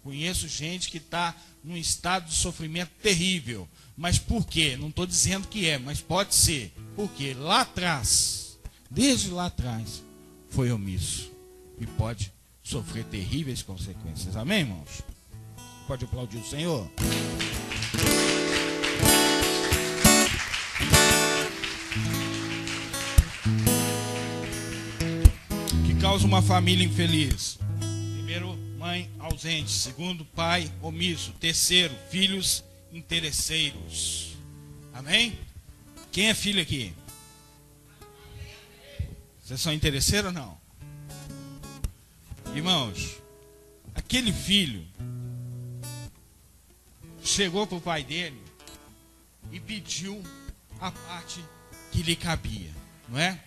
Conheço gente que está num estado de sofrimento terrível. Mas por quê? Não estou dizendo que é, mas pode ser. Porque lá atrás, desde lá atrás, foi omisso. E pode sofrer terríveis consequências. Amém, irmãos? Pode aplaudir o Senhor. Causa uma família infeliz? Primeiro, mãe ausente. Segundo, pai omisso. Terceiro, filhos interesseiros. Amém? Quem é filho aqui? Vocês são interesseiros ou não? Irmãos, aquele filho chegou para o pai dele e pediu a parte que lhe cabia, não é?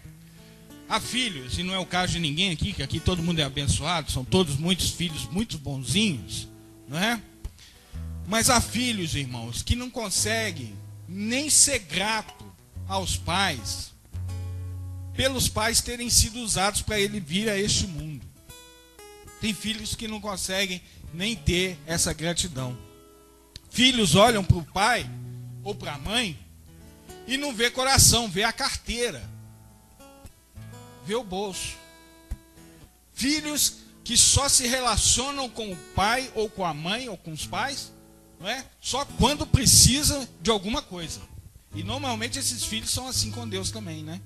Há filhos, e não é o caso de ninguém aqui, que aqui todo mundo é abençoado, são todos muitos filhos, muito bonzinhos, não é? Mas há filhos, irmãos, que não conseguem nem ser grato aos pais, pelos pais terem sido usados para ele vir a este mundo. Tem filhos que não conseguem nem ter essa gratidão. Filhos olham para o pai ou para a mãe e não vê coração, vê a carteira vê o bolso. Filhos que só se relacionam com o pai ou com a mãe ou com os pais, não é? Só quando precisa de alguma coisa. E normalmente esses filhos são assim com Deus também, né?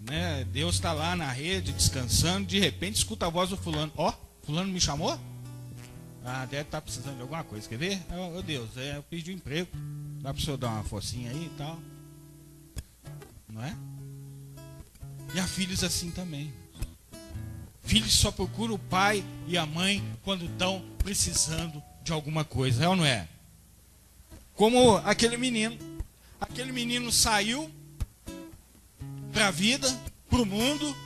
né? Deus está lá na rede descansando, de repente escuta a voz do fulano, ó, oh, fulano me chamou? Ah, deve estar tá precisando de alguma coisa, quer ver? Ô oh, Deus, é, eu pedi um emprego, dá para o senhor dar uma forcinha aí e tal. Não é? E há filhos assim também. Filhos só procuram o pai e a mãe quando estão precisando de alguma coisa, é ou não é? Como aquele menino. Aquele menino saiu para a vida, para o mundo,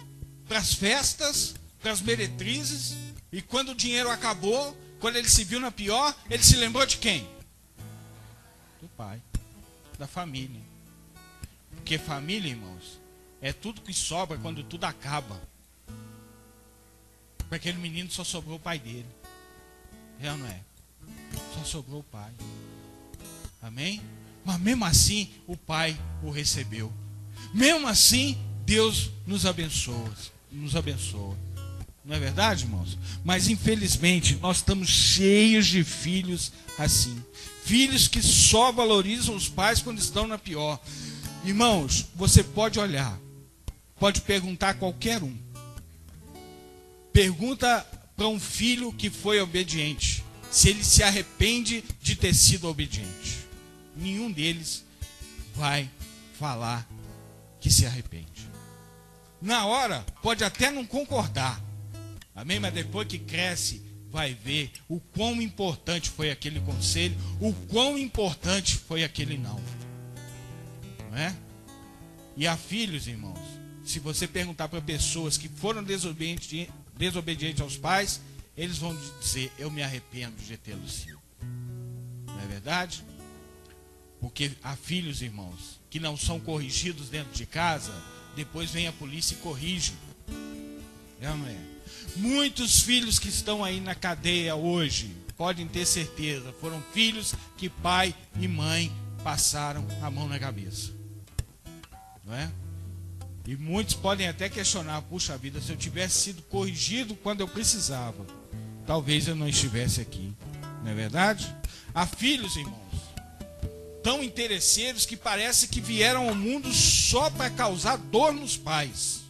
para as festas, para as meretrizes, e quando o dinheiro acabou, quando ele se viu na pior, ele se lembrou de quem? Do pai, da família. Porque família, irmãos, é tudo que sobra quando tudo acaba. Para aquele menino só sobrou o pai dele. É ou não é? Só sobrou o pai. Amém? Mas mesmo assim, o pai o recebeu. Mesmo assim, Deus nos abençoa. Nos abençoa. Não é verdade, irmãos? Mas infelizmente, nós estamos cheios de filhos assim. Filhos que só valorizam os pais quando estão na pior. Irmãos, você pode olhar, pode perguntar a qualquer um. Pergunta para um filho que foi obediente, se ele se arrepende de ter sido obediente. Nenhum deles vai falar que se arrepende. Na hora, pode até não concordar. Amém? Mas depois que cresce, vai ver o quão importante foi aquele conselho, o quão importante foi aquele não. Não é? E há filhos, irmãos. Se você perguntar para pessoas que foram desobedientes, desobedientes aos pais, eles vão dizer: Eu me arrependo de tê-lo sido. Não é verdade? Porque há filhos, irmãos, que não são corrigidos dentro de casa, depois vem a polícia e corrige. Não é? Muitos filhos que estão aí na cadeia hoje, podem ter certeza, foram filhos que pai e mãe passaram a mão na cabeça. Não é? E muitos podem até questionar: puxa vida, se eu tivesse sido corrigido quando eu precisava, talvez eu não estivesse aqui. Não é verdade? Há filhos, irmãos, tão interesseiros que parece que vieram ao mundo só para causar dor nos pais.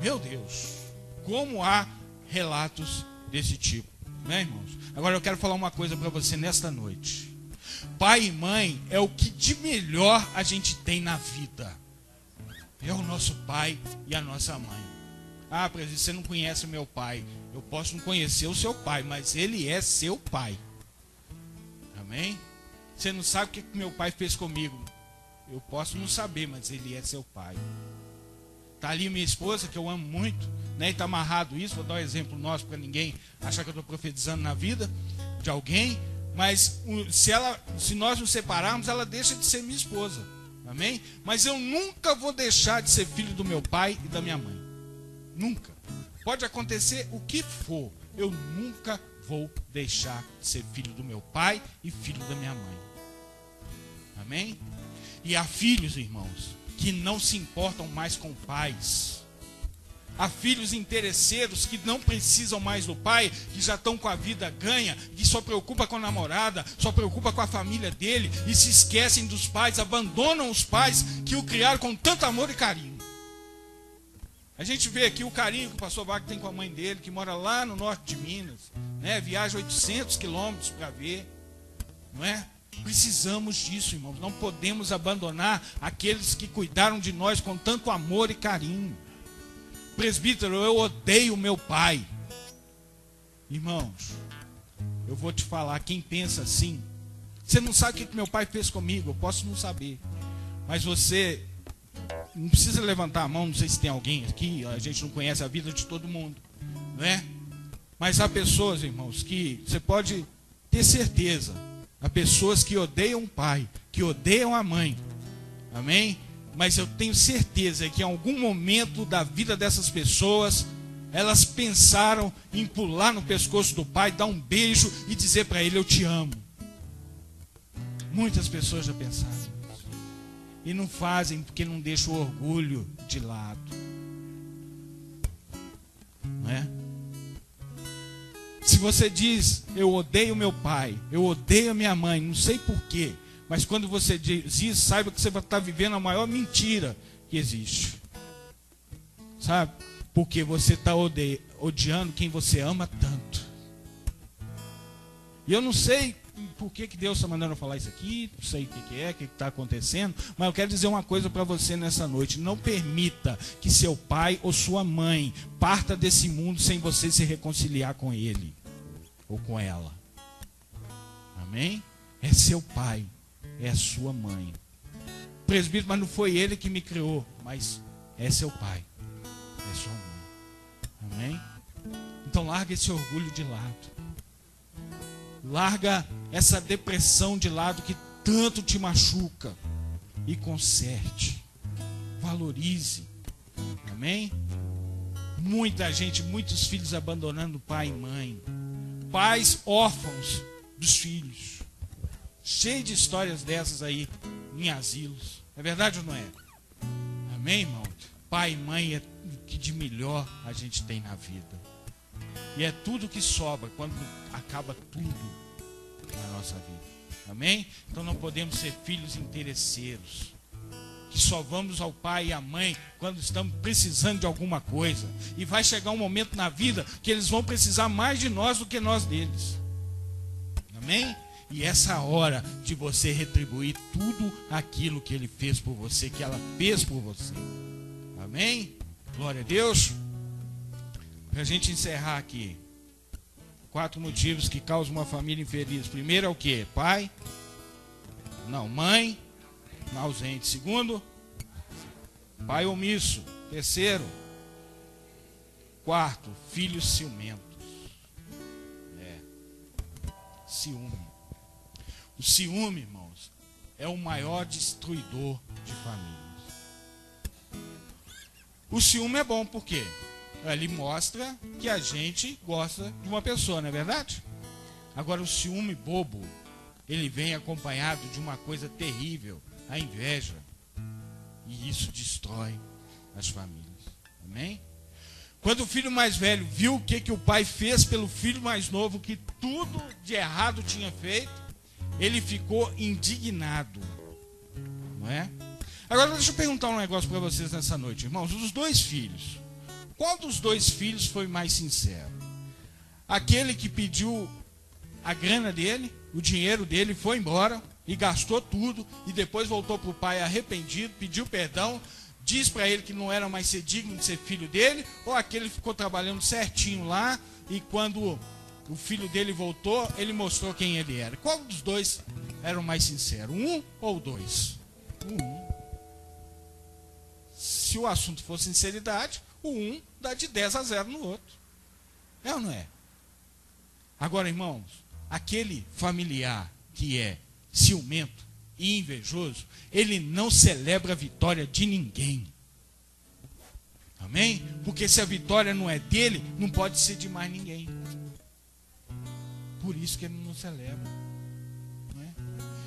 Meu Deus, como há relatos desse tipo, né, irmãos? Agora eu quero falar uma coisa para você nesta noite. Pai e mãe é o que de melhor a gente tem na vida é o nosso pai e a nossa mãe. Ah, presidente, você não conhece meu pai. Eu posso não conhecer o seu pai, mas ele é seu pai. Amém? Você não sabe o que meu pai fez comigo. Eu posso não saber, mas ele é seu pai. Tá ali minha esposa, que eu amo muito, né? E tá amarrado isso. Vou dar um exemplo nosso para ninguém achar que eu estou profetizando na vida de alguém. Mas se ela, se nós nos separarmos, ela deixa de ser minha esposa. Amém? Mas eu nunca vou deixar de ser filho do meu pai e da minha mãe. Nunca. Pode acontecer o que for. Eu nunca vou deixar de ser filho do meu pai e filho da minha mãe. Amém? E há filhos, irmãos, que não se importam mais com pais Há filhos interesseiros que não precisam mais do pai, que já estão com a vida ganha, que só preocupa com a namorada, só preocupa com a família dele e se esquecem dos pais, abandonam os pais que o criaram com tanto amor e carinho. A gente vê aqui o carinho que o pastor Wagner tem com a mãe dele, que mora lá no norte de Minas, né? viaja 800 quilômetros para ver, não é? Precisamos disso, irmãos. Não podemos abandonar aqueles que cuidaram de nós com tanto amor e carinho presbítero, eu odeio meu pai. Irmãos, eu vou te falar, quem pensa assim, você não sabe o que meu pai fez comigo, eu posso não saber. Mas você não precisa levantar a mão, não sei se tem alguém aqui, a gente não conhece a vida de todo mundo, não é? Mas há pessoas, irmãos, que você pode ter certeza, há pessoas que odeiam o pai, que odeiam a mãe. Amém? Mas eu tenho certeza que em algum momento da vida dessas pessoas, elas pensaram em pular no pescoço do pai, dar um beijo e dizer para ele: Eu te amo. Muitas pessoas já pensaram isso. E não fazem porque não deixam o orgulho de lado. Não é? Se você diz, eu odeio meu pai, eu odeio minha mãe, não sei porquê, mas quando você diz isso, saiba que você vai estar vivendo a maior mentira que existe. Sabe? Porque você está odiando quem você ama tanto. E eu não sei por que, que Deus está mandando falar isso aqui, não sei o que, que é, o que está acontecendo, mas eu quero dizer uma coisa para você nessa noite: não permita que seu pai ou sua mãe parta desse mundo sem você se reconciliar com ele ou com ela. Amém? É seu pai, é sua mãe. Presbítero, mas não foi ele que me criou, mas é seu pai, é sua mãe. Amém? Então larga esse orgulho de lado. Larga essa depressão de lado que tanto te machuca e conserte. Valorize. Amém? Muita gente, muitos filhos abandonando pai e mãe. Pais órfãos dos filhos. Cheio de histórias dessas aí em asilos. É verdade ou não é? Amém, irmão? Pai e mãe é o que de melhor a gente tem na vida. E é tudo que sobra quando acaba tudo na nossa vida. Amém? Então não podemos ser filhos interesseiros. Que só vamos ao pai e à mãe quando estamos precisando de alguma coisa. E vai chegar um momento na vida que eles vão precisar mais de nós do que nós deles. Amém? E essa hora de você retribuir tudo aquilo que ele fez por você, que ela fez por você. Amém? Glória a Deus. Para a gente encerrar aqui. Quatro motivos que causam uma família infeliz. Primeiro é o que? Pai? Não, mãe? Ausente. Segundo, pai omisso. Terceiro, quarto, filhos ciumentos. É. Ciúme. O ciúme, irmãos, é o maior destruidor de famílias. O ciúme é bom, por quê? Ele mostra que a gente gosta de uma pessoa, não é verdade? Agora, o ciúme bobo, ele vem acompanhado de uma coisa terrível, a inveja. E isso destrói as famílias. Amém? Quando o filho mais velho viu o que, que o pai fez pelo filho mais novo, que tudo de errado tinha feito, ele ficou indignado. Não é? Agora deixa eu perguntar um negócio para vocês nessa noite, irmãos. Os dois filhos, qual dos dois filhos foi mais sincero? Aquele que pediu a grana dele, o dinheiro dele, foi embora e gastou tudo e depois voltou para o pai arrependido, pediu perdão, diz para ele que não era mais ser digno de ser filho dele, ou aquele ficou trabalhando certinho lá e quando o filho dele voltou, ele mostrou quem ele era. Qual dos dois era o mais sincero? Um ou dois? Um. Se o assunto for sinceridade, o um dá de 10 a 0 no outro. É ou não é? Agora, irmãos, aquele familiar que é ciumento e invejoso, ele não celebra a vitória de ninguém. Amém? Porque se a vitória não é dele, não pode ser de mais ninguém. Por isso que ele não celebra. Não é?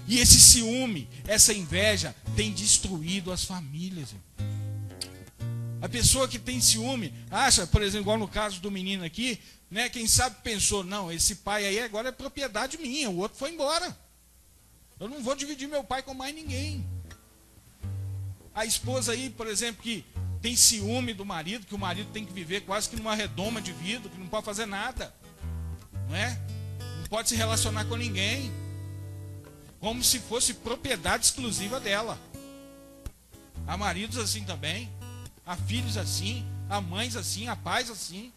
E esse ciúme, essa inveja, tem destruído as famílias. Irmão. A pessoa que tem ciúme, acha, por exemplo, igual no caso do menino aqui, né, quem sabe pensou, não, esse pai aí agora é propriedade minha, o outro foi embora. Eu não vou dividir meu pai com mais ninguém. A esposa aí, por exemplo, que tem ciúme do marido, que o marido tem que viver quase que numa redoma de vidro, que não pode fazer nada. Não é? Pode se relacionar com ninguém. Como se fosse propriedade exclusiva dela. Há maridos assim também. Há filhos assim, há mães assim, há pais assim.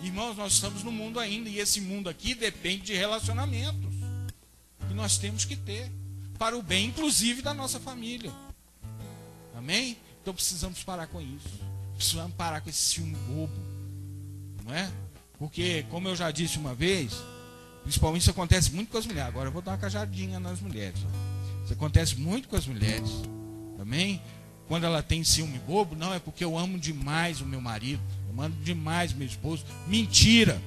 Irmãos, nós estamos no mundo ainda e esse mundo aqui depende de relacionamentos que nós temos que ter para o bem, inclusive, da nossa família. Amém? Então precisamos parar com isso. Precisamos parar com esse ciúme bobo. Não é? Porque, como eu já disse uma vez, principalmente isso acontece muito com as mulheres. Agora eu vou dar uma cajadinha nas mulheres. Isso acontece muito com as mulheres. Amém? quando ela tem ciúme bobo, não, é porque eu amo demais o meu marido, eu amo demais meu esposo. Mentira!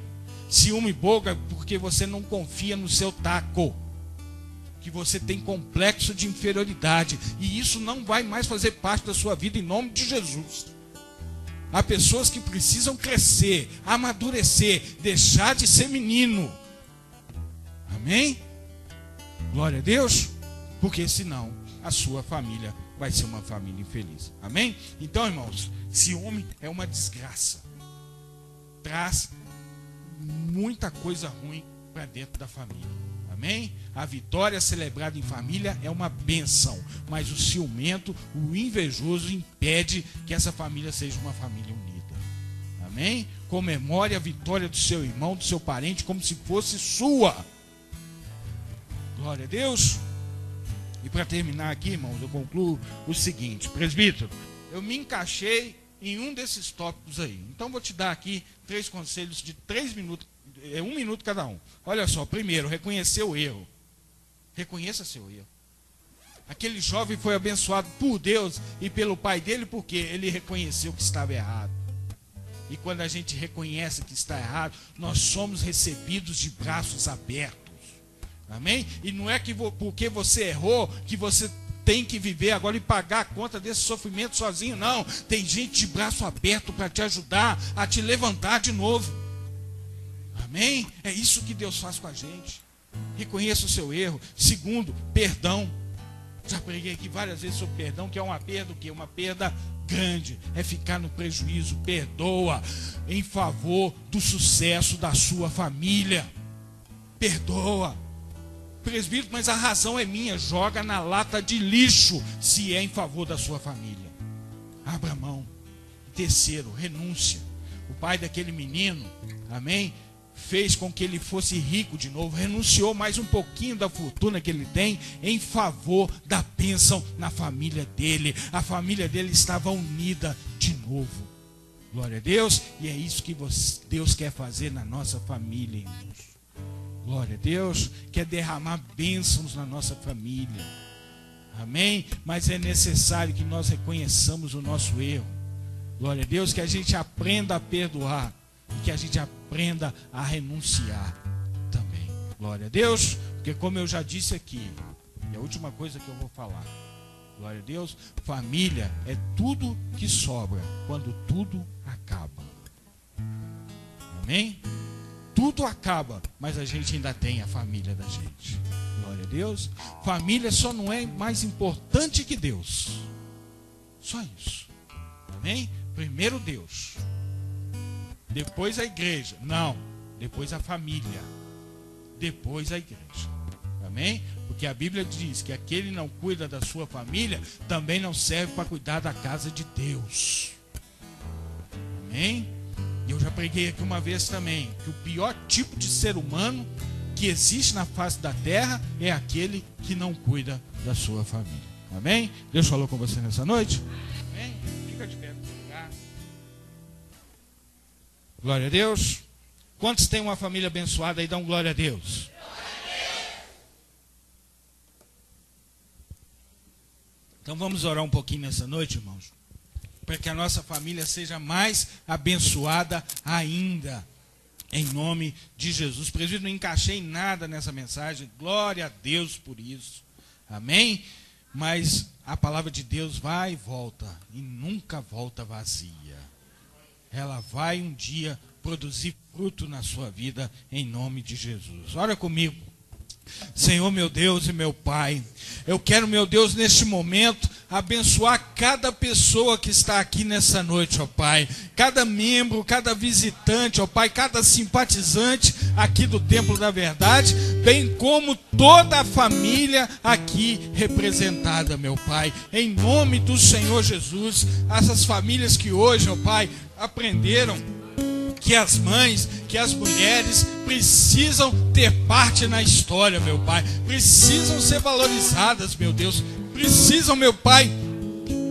Ciúme bobo é porque você não confia no seu taco. Que você tem complexo de inferioridade. E isso não vai mais fazer parte da sua vida em nome de Jesus. Há pessoas que precisam crescer, amadurecer, deixar de ser menino. Amém? Glória a Deus, porque senão a sua família vai ser uma família infeliz. Amém? Então, irmãos, ciúme é uma desgraça. Traz muita coisa ruim para dentro da família. Amém? A vitória celebrada em família é uma benção, mas o ciumento, o invejoso, impede que essa família seja uma família unida. Amém? Comemore a vitória do seu irmão, do seu parente, como se fosse sua. Glória a Deus. E para terminar aqui, irmãos, eu concluo o seguinte: presbítero, eu me encaixei em um desses tópicos aí. Então vou te dar aqui três conselhos de três minutos, é um minuto cada um. Olha só, primeiro, reconhecer o erro. Reconheça seu erro. Aquele jovem foi abençoado por Deus e pelo pai dele porque ele reconheceu que estava errado. E quando a gente reconhece que está errado, nós somos recebidos de braços abertos. Amém? E não é que porque você errou que você tem que viver agora e pagar a conta desse sofrimento sozinho, não. Tem gente de braço aberto para te ajudar a te levantar de novo. Amém? É isso que Deus faz com a gente. Reconheça o seu erro. Segundo, perdão. Já preguei aqui várias vezes sobre perdão, que é uma perda o quê? Uma perda grande. É ficar no prejuízo. Perdoa em favor do sucesso da sua família. Perdoa. Presbítero, mas a razão é minha. Joga na lata de lixo se é em favor da sua família. Abra mão. Terceiro, renúncia. O pai daquele menino, amém? Fez com que ele fosse rico de novo, renunciou mais um pouquinho da fortuna que ele tem em favor da bênção na família dele. A família dele estava unida de novo. Glória a Deus, e é isso que Deus quer fazer na nossa família, irmãos. Glória a Deus, quer derramar bênçãos na nossa família. Amém? Mas é necessário que nós reconheçamos o nosso erro. Glória a Deus, que a gente aprenda a perdoar e que a gente aprenda a renunciar também. Glória a Deus, porque como eu já disse aqui, é a última coisa que eu vou falar. Glória a Deus, família é tudo que sobra quando tudo acaba. Amém? Tudo acaba, mas a gente ainda tem a família da gente. Glória a Deus. Família só não é mais importante que Deus. Só isso. Amém? Primeiro Deus. Depois a igreja. Não. Depois a família. Depois a igreja. Amém? Porque a Bíblia diz que aquele não cuida da sua família também não serve para cuidar da casa de Deus. Amém? E eu já preguei aqui uma vez também que o pior tipo de ser humano que existe na face da terra é aquele que não cuida da sua família. Amém? Deus falou com você nessa noite? Amém? Fica de pé no seu lugar. Glória a Deus. Quantos têm uma família abençoada aí? Dão glória a Deus. Então vamos orar um pouquinho nessa noite, irmãos para que a nossa família seja mais abençoada ainda. Em nome de Jesus. Presbítero, não encaixei nada nessa mensagem. Glória a Deus por isso. Amém? Mas a palavra de Deus vai e volta. E nunca volta vazia. Ela vai um dia produzir fruto na sua vida. Em nome de Jesus. Ora comigo. Senhor meu Deus e meu Pai, eu quero, meu Deus, neste momento, abençoar cada pessoa que está aqui nessa noite, ó Pai, cada membro, cada visitante, ó Pai, cada simpatizante aqui do Templo da Verdade, bem como toda a família aqui representada, meu Pai, em nome do Senhor Jesus, essas famílias que hoje, ó Pai, aprenderam que as mães, que as mulheres precisam ter parte na história, meu Pai. Precisam ser valorizadas, meu Deus. Precisam, meu Pai,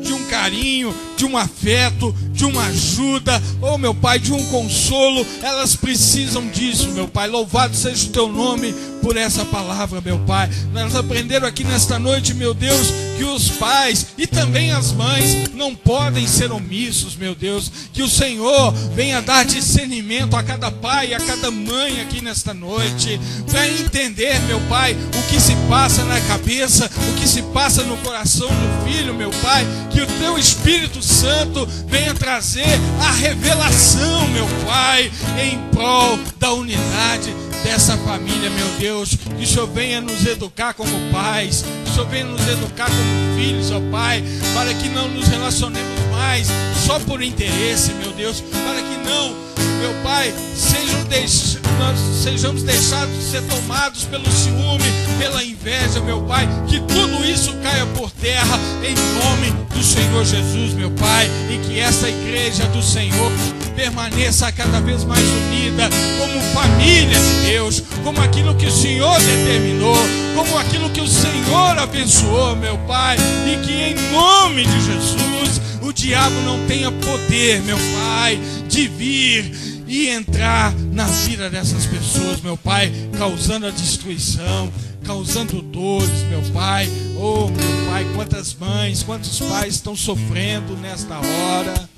de um carinho, de um afeto, de uma ajuda, oh meu Pai, de um consolo. Elas precisam disso, meu Pai. Louvado seja o teu nome por essa palavra, meu Pai. Nós aprenderam aqui nesta noite, meu Deus, que os pais e também as mães não podem ser omissos, meu Deus. Que o Senhor venha dar discernimento a cada pai e a cada mãe aqui nesta noite, para entender, meu Pai, o que se passa na cabeça, o que se passa no coração do filho, meu Pai. Que o teu Espírito Santo venha trazer a revelação, meu Pai, em prol da unidade dessa família, meu Deus. Que o Senhor venha nos educar como pais, que o Senhor venha nos educar como filhos, ó Pai, para que não nos relacionemos mais só por interesse, meu Deus, para que não, meu Pai, sejam deix... nós sejamos deixados de ser tomados pelo ciúme, pela inveja, meu Pai, que tudo isso caia por terra em nome do Senhor Jesus, meu Pai, e que essa igreja do Senhor permaneça cada vez mais unida, como família de Deus, como aquilo que o Senhor determinou, como aquilo que o Senhor abençoou, meu Pai, e que em nome de Jesus diabo não tenha poder, meu Pai, de vir e entrar na vida dessas pessoas, meu Pai, causando a destruição, causando dores, meu Pai. Oh, meu Pai, quantas mães, quantos pais estão sofrendo nesta hora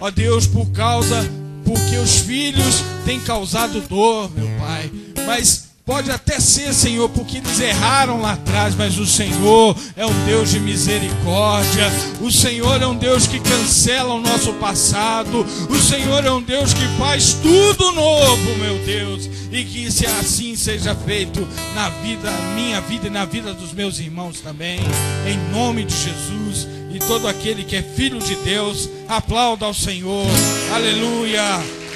ó Deus, por causa, porque os filhos têm causado dor, meu Pai. Mas pode até ser, Senhor, porque eles erraram lá atrás, mas o Senhor é um Deus de misericórdia. O Senhor é um Deus que cancela o nosso passado. O Senhor é um Deus que faz tudo novo, meu Deus. E que se assim seja feito na vida, minha vida e na vida dos meus irmãos também. Em nome de Jesus e todo aquele que é filho de Deus, aplauda ao Senhor. Aleluia.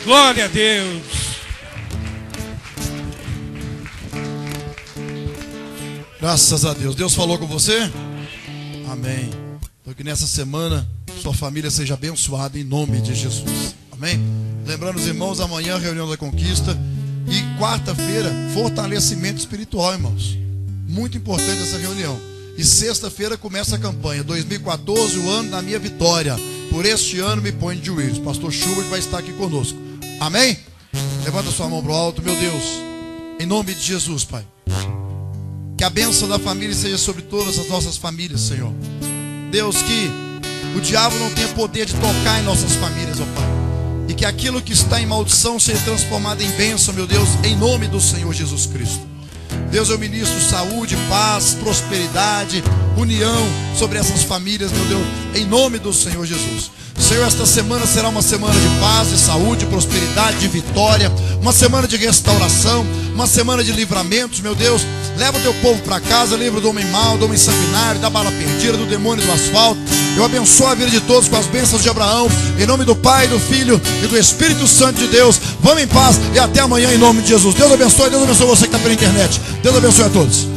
Glória a Deus. Graças a Deus. Deus falou com você? Amém. Então que nessa semana sua família seja abençoada em nome de Jesus. Amém. Lembrando os irmãos, amanhã reunião da conquista e quarta-feira fortalecimento espiritual, irmãos. Muito importante essa reunião. E sexta-feira começa a campanha 2014, o ano da minha vitória. Por este ano me põe de joelhos. Pastor Schubert vai estar aqui conosco. Amém? Levanta sua mão para o alto, meu Deus. Em nome de Jesus, Pai. Que a bênção da família seja sobre todas as nossas famílias, Senhor. Deus, que o diabo não tenha poder de tocar em nossas famílias, ó Pai. E que aquilo que está em maldição seja transformado em bênção, meu Deus, em nome do Senhor Jesus Cristo. Deus, eu ministro saúde, paz, prosperidade, união sobre essas famílias, meu Deus, em nome do Senhor Jesus. Senhor, esta semana será uma semana de paz, de saúde, prosperidade, de vitória, uma semana de restauração, uma semana de livramentos, meu Deus. Leva o teu povo para casa, livra do homem mau, do homem sanguinário, da bala perdida, do demônio do asfalto. Eu abençoo a vida de todos com as bênçãos de Abraão, em nome do Pai, do Filho e do Espírito Santo de Deus. Vamos em paz e até amanhã em nome de Jesus. Deus abençoe, Deus abençoe você que está pela internet. Deus abençoe a todos.